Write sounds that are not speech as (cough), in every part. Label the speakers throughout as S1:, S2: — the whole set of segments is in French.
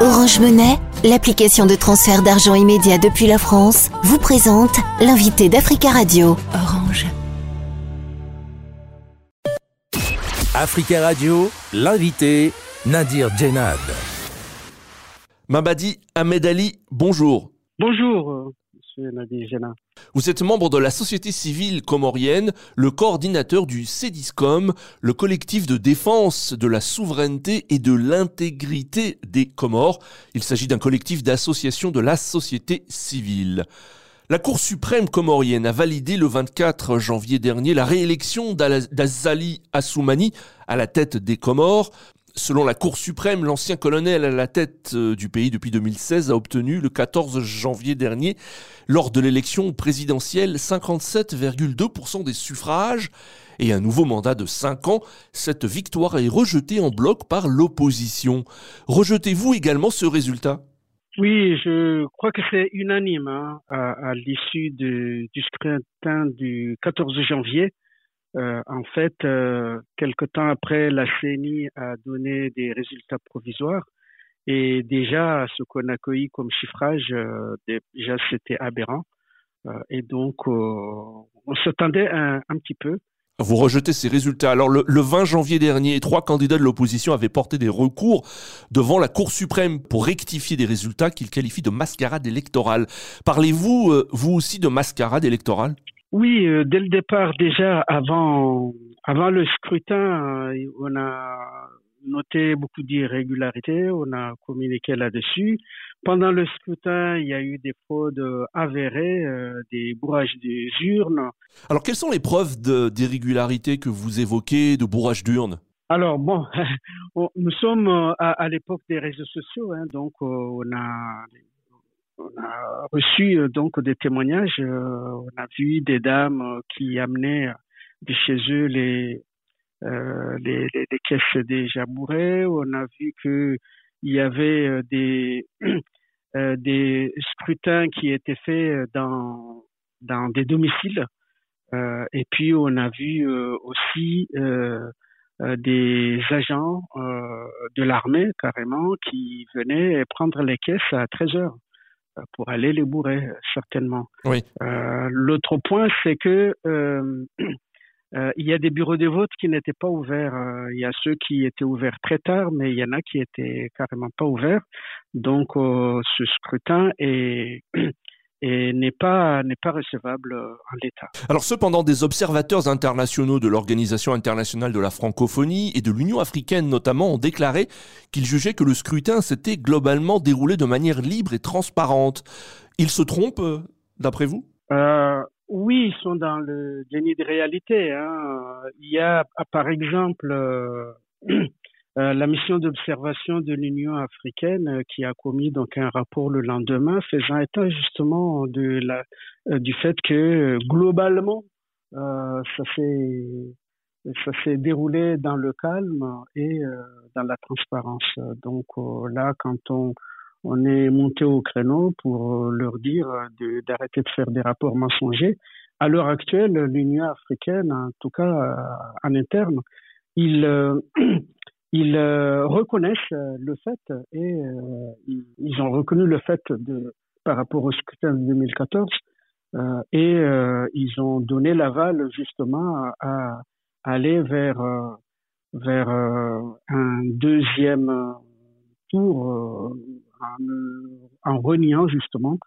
S1: Orange Monnaie, l'application de transfert d'argent immédiat depuis la France, vous présente l'invité d'Africa Radio. Orange.
S2: Africa Radio, l'invité Nadir Djenad.
S3: Mabadi Ahmed Ali, bonjour.
S4: Bonjour.
S3: Vous êtes membre de la société civile comorienne, le coordinateur du CEDISCOM, le collectif de défense de la souveraineté et de l'intégrité des Comores. Il s'agit d'un collectif d'associations de la société civile. La Cour suprême comorienne a validé le 24 janvier dernier la réélection d'Azali Assoumani à la tête des Comores. Selon la Cour suprême, l'ancien colonel à la tête euh, du pays depuis 2016 a obtenu le 14 janvier dernier, lors de l'élection présidentielle, 57,2% des suffrages et un nouveau mandat de 5 ans. Cette victoire est rejetée en bloc par l'opposition. Rejetez-vous également ce résultat?
S4: Oui, je crois que c'est unanime hein, à, l'issue du scrutin du 14 janvier. Euh, en fait, euh, quelque temps après, la CENI a donné des résultats provisoires et déjà ce qu'on a accueilli comme chiffrage, euh, déjà c'était aberrant. et donc, on s'attendait un, un, petit peu.
S3: Vous rejetez ces résultats. Alors le, 20 janvier dernier, trois candidats de l'opposition avaient porté des recours devant la Cour suprême pour rectifier des résultats qu'ils qualifient de mascarade électorale. Parlez-vous, vous aussi, de mascarade électorale
S4: oui, euh, dès le départ, déjà avant, avant le scrutin, euh, on a noté beaucoup d'irrégularités, on a communiqué là-dessus. Pendant le scrutin, il y a eu des fraudes avérées, euh, des bourrages des urnes.
S3: Alors, quelles sont les preuves d'irrégularité que vous évoquez, de bourrage d'urnes?
S4: Alors bon, (laughs) nous sommes à, à l'époque des réseaux sociaux, hein, donc on a on a reçu euh, donc des témoignages. Euh, on a vu des dames euh, qui amenaient de chez eux les, les, les, caisses déjà bourrées. On a vu que il y avait des (clears throat) des scrutins qui étaient faits dans dans des domiciles. et puis on a vu aussi des agents de l'armée carrément qui venaient prendre les caisses à 13 heures pour aller les bourrer, certainement.
S3: Oui.
S4: Euh, L'autre point, c'est que euh, (clears throat) euh, il y a des bureaux de vote qui n'étaient pas ouverts. Euh, il y a ceux qui étaient ouverts très tard, mais il y en a qui étaient carrément pas ouverts. Donc, euh, ce scrutin est (clears throat) et n'est pas n'est pas recevable euh, en l'état.
S3: Alors cependant, des observateurs internationaux de l'Organisation internationale de la francophonie et de l'Union africaine notamment ont déclaré qu'ils jugeaient que le scrutin s'était globalement déroulé de manière libre et transparente. Ils se trompent, euh, d'après vous?
S4: Euh, Oui, ils sont dans le déni de réalité. Hein. Il y a, par exemple, euh, (clears throat) Euh, la mission d'observation de l'Union africaine euh, qui a commis donc un rapport le lendemain faisant état justement de la, euh, du fait que globalement ça s'est ça s'est déroulé dans le calme et dans la transparence. Donc là, quand on on est monté au créneau pour leur dire d'arrêter de, faire des rapports mensongers. À l'heure actuelle, l'Union africaine, en tout cas en interne, il (clears throat) ils euh, reconnaissent euh, le fait et euh, ils, ont reconnu le fait de par rapport au scrutin de 2014 et ils ont donné l'aval justement à, aller vers vers un deuxième tour en, en reniant justement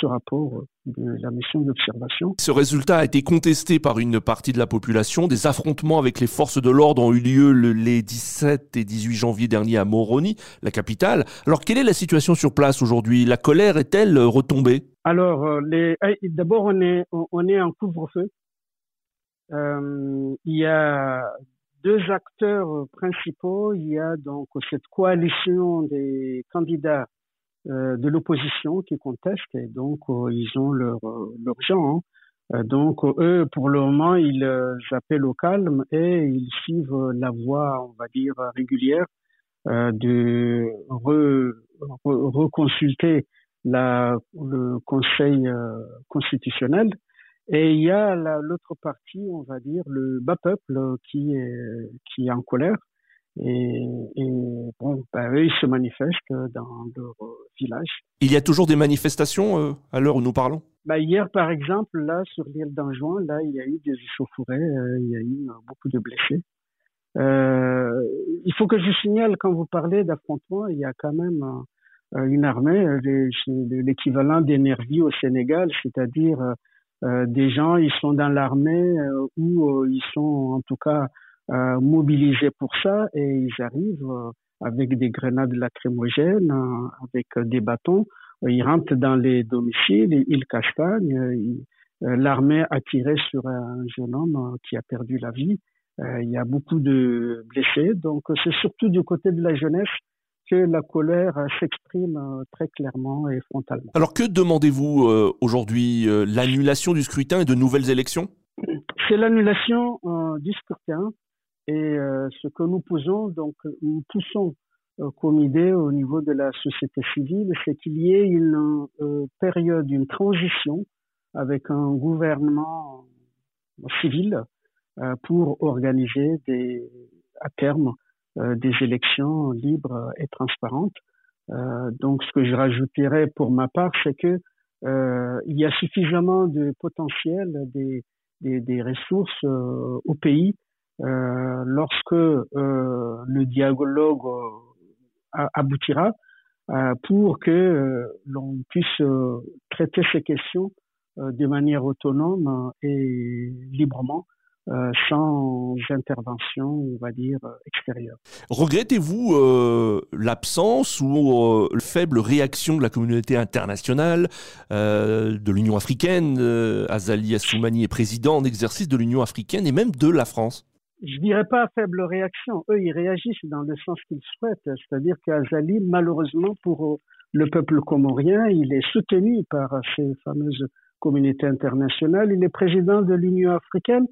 S4: ce rapport de la mission d'observation.
S3: Ce résultat a été contesté par une partie de la population. Des affrontements avec les forces de l'ordre ont eu lieu les 17 et 18 janvier dernier à Moroni, la capitale. Alors quelle est la situation sur place aujourd'hui? La colère est-elle retombée?
S4: Alors euh, les... d'abord on est on est en couvre-feu. Euh, il y a deux acteurs principaux. Il y a donc cette coalition des candidats de l'opposition qui contestent et donc euh, ils ont leur, euh, leur. Hein. donc eux, pour le moment, ils appellent au calme et ils suivent la voie, on va dire, régulière de reconsulter la, le Conseil constitutionnel. Et il y a l'autre partie, on va dire, le bas peuple qui est, qui est en colère Et, bon, ben, eux, ils se manifestent dans leur village.
S3: Il y a toujours des manifestations à l'heure où nous parlons?
S4: Bah, Hier, par exemple, là, sur l'île d'Anjouan, là, il y a eu des échauffourées, il y a eu beaucoup de blessés. Euh, il faut que je signale, quand vous parlez d'affrontement, il y a quand même euh, une armée, euh, l'équivalent des nervis au Sénégal, c'est-à-dire euh, des gens, ils sont dans l'armée ou ils sont en tout cas mobilisés pour ça et ils arrivent avec des grenades lacrymogènes, avec des bâtons, ils rentrent dans les domiciles, ils castagnent. L'armée a tiré sur un jeune homme qui a perdu la vie. il y a beaucoup de blessés, donc c'est surtout du côté de la jeunesse que la colère s'exprime euh, très clairement et frontalement.
S3: Alors que demandez-vous euh, aujourd'hui euh, L'annulation du scrutin et de nouvelles élections?
S4: C'est l'annulation du scrutin et ce que nous posons, donc nous poussons comme idée au niveau de la société civile, c'est qu'il y ait une période, une transition avec un gouvernement civil pour organiser des, à terme euh, des élections libres et transparentes. Euh, donc, ce que je rajouterais pour ma part, c'est que euh, il y a suffisamment de potentiel, des, des, des ressources au pays lorsque le dialogue aboutira pour que l'on puisse traiter ces questions de manière autonome et librement euh, sans intervention, on va dire, euh, extérieure.
S3: Regrettez-vous euh, l'absence ou la faible réaction de la communauté internationale, de l'Union africaine Azali Assoumani est président en exercice de l'Union africaine et même de la France?
S4: Je dirais pas faible réaction. Eux, ils réagissent dans le sens qu'ils souhaitent. C'est-à-dire qu'Azali, malheureusement, pour le peuple comorien, il est soutenu par ces fameuses communautés internationales. Il est président de l'Union africaine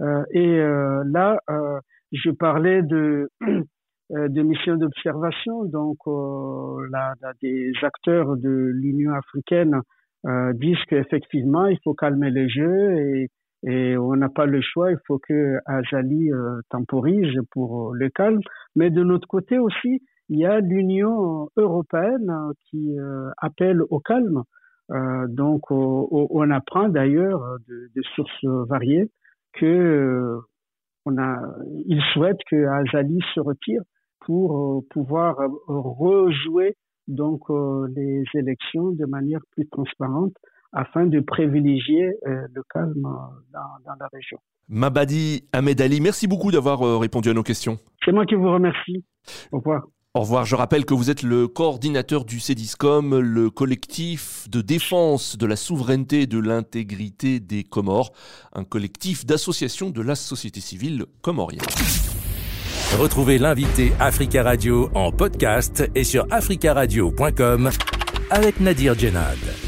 S4: euh, et euh, là, euh, je parlais de (clears throat) de missions d'observation. Donc, là, des acteurs de l'Union africaine disent qu'effectivement, il faut calmer les jeux et, et on n'a pas le choix. Il faut que Azali temporise pour le calme. Mais de notre côté aussi, il y a l'Union européenne qui appelle au calme. donc, on apprend d'ailleurs de, sources variées que euh, on a, il souhaite que Azali se retire pour euh, pouvoir euh, rejouer donc les élections de manière plus transparente afin de privilégier le calme dans, dans, la région.
S3: Mabadi Ahmed Ali, merci beaucoup d'avoir répondu à nos questions.
S4: C'est moi qui vous remercie. Au revoir.
S3: Au revoir, je rappelle que vous êtes le coordinateur du CEDISCOM, le collectif de défense de la souveraineté et de l'intégrité des Comores, un collectif d'associations de la société civile comorienne.
S2: Retrouvez l'invité Africa Radio en podcast et sur africaradio.com avec Nadir Djenad.